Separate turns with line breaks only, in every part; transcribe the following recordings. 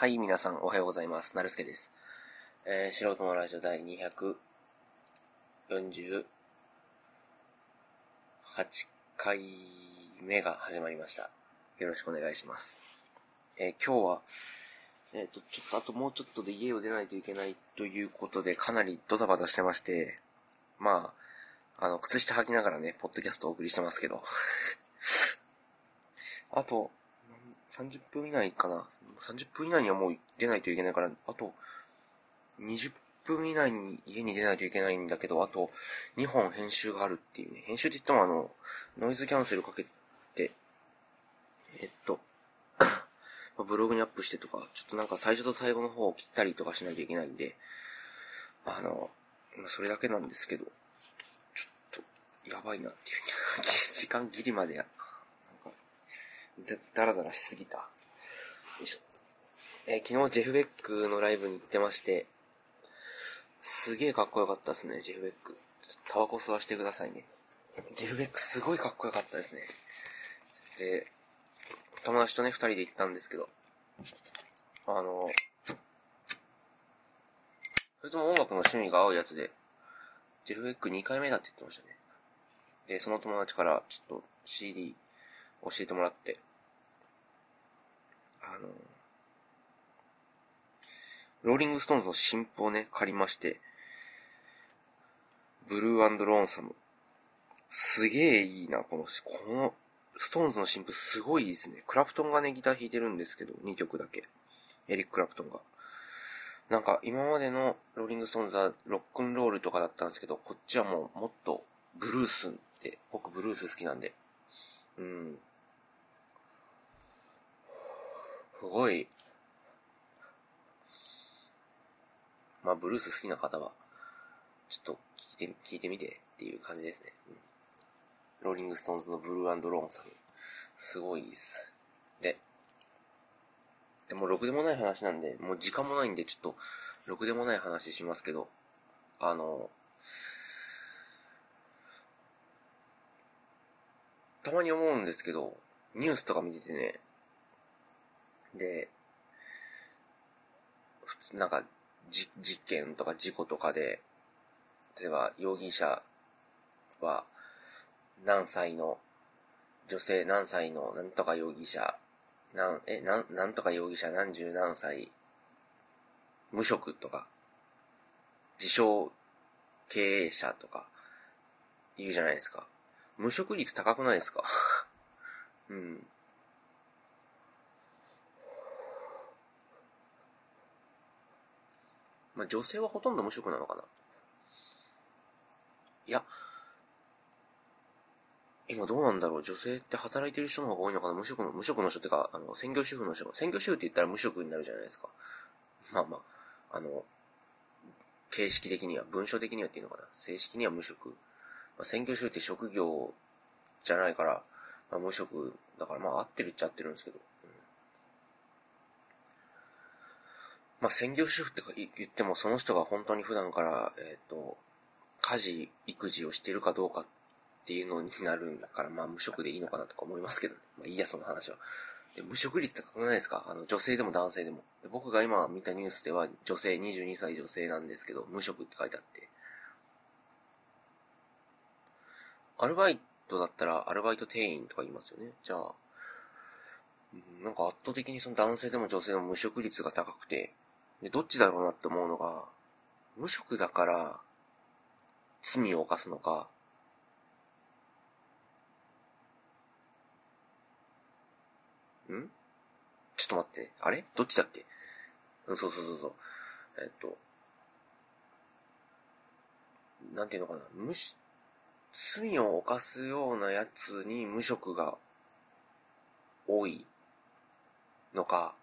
はい、皆さんおはようございます。なるすけです。えー、素人のラジオ第248回目が始まりました。よろしくお願いします。えー、今日は、えっ、ー、と、ちょっとあともうちょっとで家を出ないといけないということで、かなりドタバタしてまして、まあ、あの、靴下履きながらね、ポッドキャストをお送りしてますけど。あと、30分以内かな。30分以内にはもう出ないといけないから、あと、20分以内に家に出ないといけないんだけど、あと、2本編集があるっていうね。編集って言ってもあの、ノイズキャンセルかけて、えっと、ブログにアップしてとか、ちょっとなんか最初と最後の方を切ったりとかしないといけないんで、あの、まそれだけなんですけど、ちょっと、やばいなっていう。時間ギリまでや、だ、だらだらしすぎた。よいしょ。えー、昨日ジェフベックのライブに行ってまして、すげえかっこよかったですね、ジェフベック。タバコ吸わしてくださいね。ジェフベックすごいかっこよかったですね。で、友達とね、二人で行ったんですけど、あの、それとも音楽の趣味が合うやつで、ジェフベック2回目だって言ってましたね。で、その友達からちょっと CD 教えてもらって、あの、ローリングストーンズの新譜をね、借りまして、ブルーローンサム。すげえいいな、この、この、ストーンズの新譜すごいですね。クラプトンがね、ギター弾いてるんですけど、2曲だけ。エリック・クラプトンが。なんか、今までのローリングストーンズはロックンロールとかだったんですけど、こっちはもうもっとブルースって、僕ブルース好きなんで。うん。すごい、まあ、ブルース好きな方は、ちょっと聞いて、聞いてみてっていう感じですね。うん、ローリングストーンズのブルーローンサム。すごいです。で、でも、ろくでもない話なんで、もう時間もないんで、ちょっと、ろくでもない話しますけど、あの、たまに思うんですけど、ニュースとか見ててね、で、普通、なんか、じ、事件とか事故とかで、例えば容疑者は何歳の、女性何歳のなんとか容疑者、なん、え、なん、なんとか容疑者何十何歳、無職とか、自称経営者とか、言うじゃないですか。無職率高くないですか？うん。まあ、女性はほとんど無職なのかないや、今どうなんだろう女性って働いてる人の方が多いのかな無職の、無職の人ってか、あの、専業主婦の人が。専業主婦って言ったら無職になるじゃないですか。まあまあ、あの、形式的には、文書的にはっていうのかな正式には無職。まあ、専業主婦って職業じゃないから、まあ、無職だからまあ合ってるっちゃ合ってるんですけど。まあ、専業主婦って言っても、その人が本当に普段から、えっ、ー、と、家事、育児をしてるかどうかっていうのになるんだから、まあ、無職でいいのかなとか思いますけど、ね、まあ、いいや、その話は。で無職率高くないですか？あの、女性でも男性でもで。僕が今見たニュースでは、女性、22歳女性なんですけど、無職って書いてあって。アルバイトだったら、アルバイト店員とか言いますよね。じゃあ、なんか圧倒的にその男性でも女性でも無職率が高くて、で、どっちだろうなって思うのが、無職だから罪を犯すのか、ん？ちょっと待って、あれ？どっちだっけ？そうそうそうそう。えっと、なんていうのかな、無し、罪を犯すようなやつに無職が多いのか、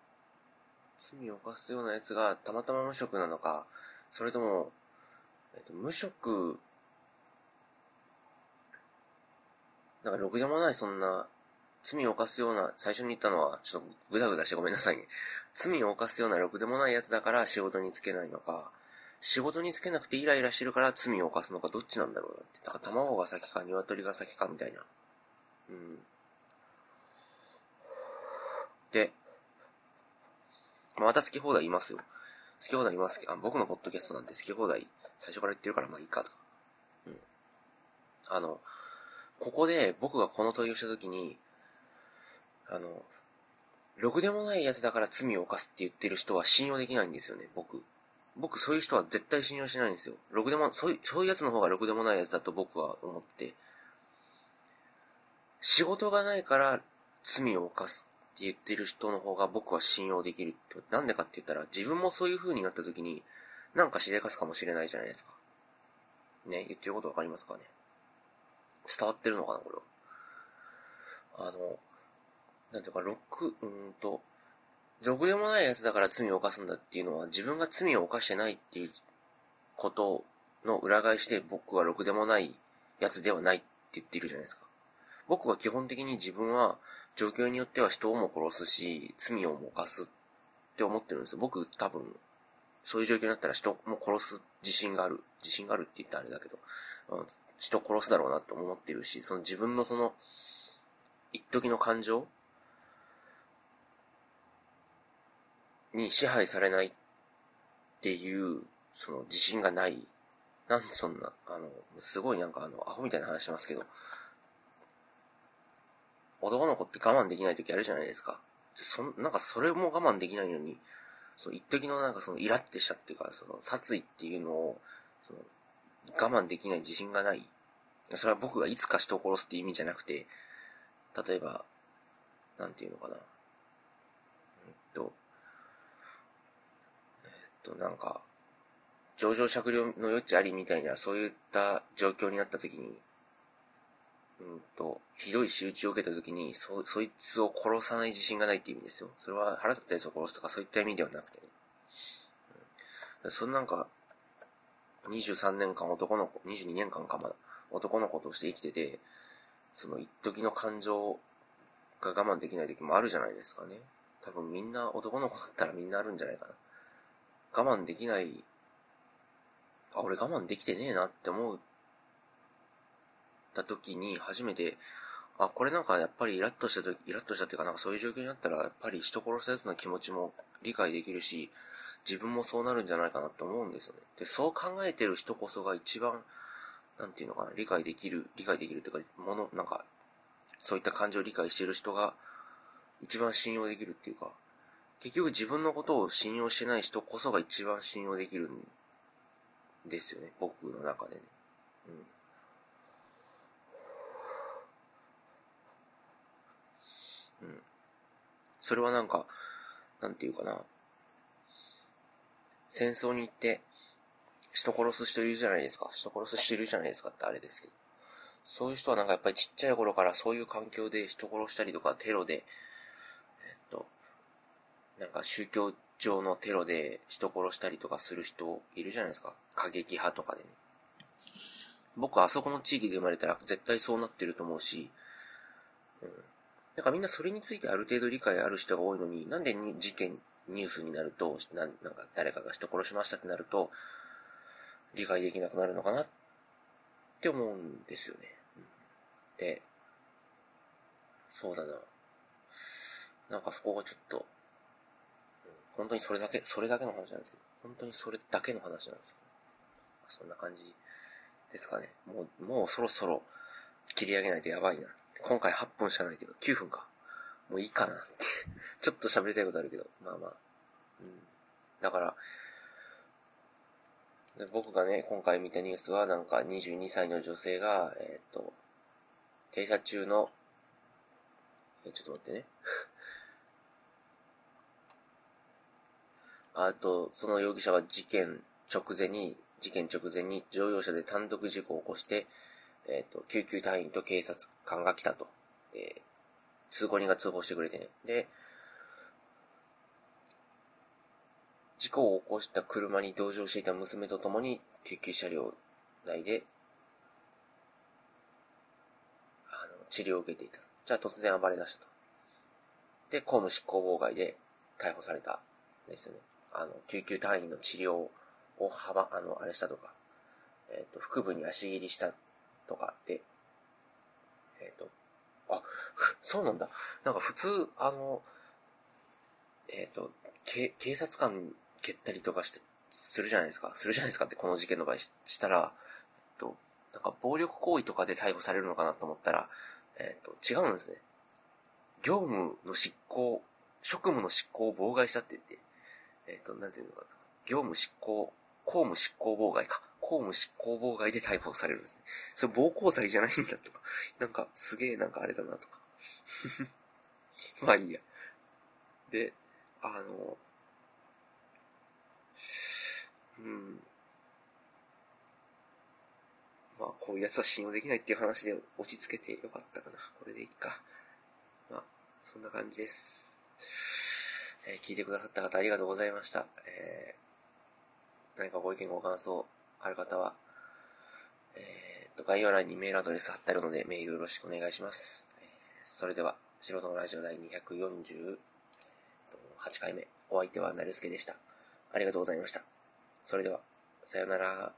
罪を犯すようなやつがたまたま無職なのか、それとも、えっと、無職、なんかろくでもないそんな、罪を犯すような、最初に言ったのは、ちょっとぐだぐだしてごめんなさいね。罪を犯すようなろくでもないやつだから仕事に就けないのか、仕事に就けなくてイライラしてるから罪を犯すのかどっちなんだろうなって。だから卵が先か鶏が先かみたいな。うん。で、また好き放題いますよ。好き放題いますあ、僕のポッドキャストなんで好き放題最初から言ってるからまあいいかとか。うん。あの、ここで僕がこの問いをしたときに、あの、ろくでもないやつだから罪を犯すって言ってる人は信用できないんですよね、僕。僕、そういう人は絶対信用しないんですよ。ろくでも、そういう、そういうやつの方がろくでもないやつだと僕は思って、仕事がないから罪を犯すって言ってる人の方が僕は信用できるって。なんでかって言ったら、自分もそういう風になった時に、なんかしでかすかもしれないじゃないですか。ね、言ってることわかりますかね。伝わってるのかな、これは。あの、なんていうか、ロック、うんと、ろくでもないやつだから罪を犯すんだっていうのは、自分が罪を犯してないっていうことの裏返しで僕はろくでもないやつではないって言っているじゃないですか。僕は基本的に自分は状況によっては人をも殺すし、罪をも犯すって思ってるんですよ。僕多分、そういう状況になったら人も殺す自信がある。自信があるって言ったらあれだけど、うん、人殺すだろうなって思ってるし、その自分のその、一時の感情に支配されないっていう、その自信がない。なんそんな、あの、すごいなんかあの、アホみたいな話しますけど、男の子って我慢できない時あるじゃないですか。そなんかそれも我慢できないのに、その一時のなんかそのイラってしたっていうか、その殺意っていうのを、その我慢できない自信がない。それは僕がいつか人を殺すって意味じゃなくて、例えば、なんていうのかな。えっと、えっと、なんか、上場酌量の余地ありみたいな、そういった状況になった時に、うんと、ひどい仕打ちを受けた時に、そ、そいつを殺さない自信がないって意味ですよ。それは腹立ったやつを殺すとかそういった意味ではなくてね。うん、そのなんか、23年間男の子、22年間かまだ、男の子として生きてて、その一時の感情が我慢できない時もあるじゃないですかね。多分みんな、男の子だったらみんなあるんじゃないかな。我慢できない、あ、俺我慢できてねえなって思うった時に初めて、あ、これなんかやっぱりイラッとした時、イラッとしたっていうかなんかそういう状況になったら、やっぱり人殺すやつの気持ちも理解できるし、自分もそうなるんじゃないかなって思うんですよね。で、そう考えてる人こそが一番、なんていうのかな、理解できる、理解できるっていうか、もの、なんか、そういった感情を理解してる人が、一番信用できるっていうか、結局自分のことを信用してない人こそが一番信用できるんですよね、僕の中でね。うん。それはなんか、なんていうかな。戦争に行って、人殺す人いるじゃないですか。人殺す人いるじゃないですかってあれですけど。そういう人はなんかやっぱりちっちゃい頃からそういう環境で人殺したりとかテロで、えっと、なんか宗教上のテロで人殺したりとかする人いるじゃないですか。過激派とかでね。僕あそこの地域で生まれたら絶対そうなってると思うし、うん。なんかみんなそれについてある程度理解ある人が多いのに、なんで事件、ニュースになると、ななんか誰かが人殺しましたってなると、理解できなくなるのかなって思うんですよね。で、そうだな。なんかそこがちょっと、本当にそれだけ、それだけの話なんですけど、本当にそれだけの話なんですよ。そんな感じですかね。もう、もうそろそろ切り上げないとやばいな。今回8分しかないけど、9分か。もういいかなって ちょっと喋りたいことあるけど、まあまあ。うん。だから、僕がね、今回見たニュースは、なんか22歳の女性が、えっ、ー、と、停車中の、えちょっと待ってね。あと、その容疑者は事件直前に、事件直前に乗用車で単独事故を起こして、えっ、ー、と、救急隊員と警察官が来たと。で、通行人が通報してくれてね。で、事故を起こした車に同乗していた娘と共に救急車両内で、あの、治療を受けていた。じゃあ突然暴れ出したと。で、公務執行妨害で逮捕されたですよね。あの、救急隊員の治療を幅、あの、あれしたとか、えっ、ー、と、腹部に足切りしたとかで、えっ、ー、と、あ、そうなんだ。なんか普通、あの、えっ、ー、と、警警察官蹴ったりとかして、するじゃないですか。するじゃないですかって、この事件の場合ししたら、えっと、なんか暴力行為とかで逮捕されるのかなと思ったら、えっと、違うんですね。業務の執行、職務の執行を妨害したって言って、えっと、なんていうのかな。業務執行、公務執行妨害か。公務執行妨害で逮捕されるんですね。それ暴行罪じゃないんだとか。なんか、すげえなんかあれだなとか。まあいいや。で、あの、うん。まあ、こういうやつは信用できないっていう話で落ち着けてよかったかな。これでいいか。まあ、そんな感じです。えー、聞いてくださった方ありがとうございました。えー、何かご意見ご感想ある方は、えー、と、概要欄にメールアドレス貼ってあるので、メールよろしくお願いします。それでは、素人のラジオ第248回目、お相手はなるすけでした。ありがとうございました。それでは、さよなら。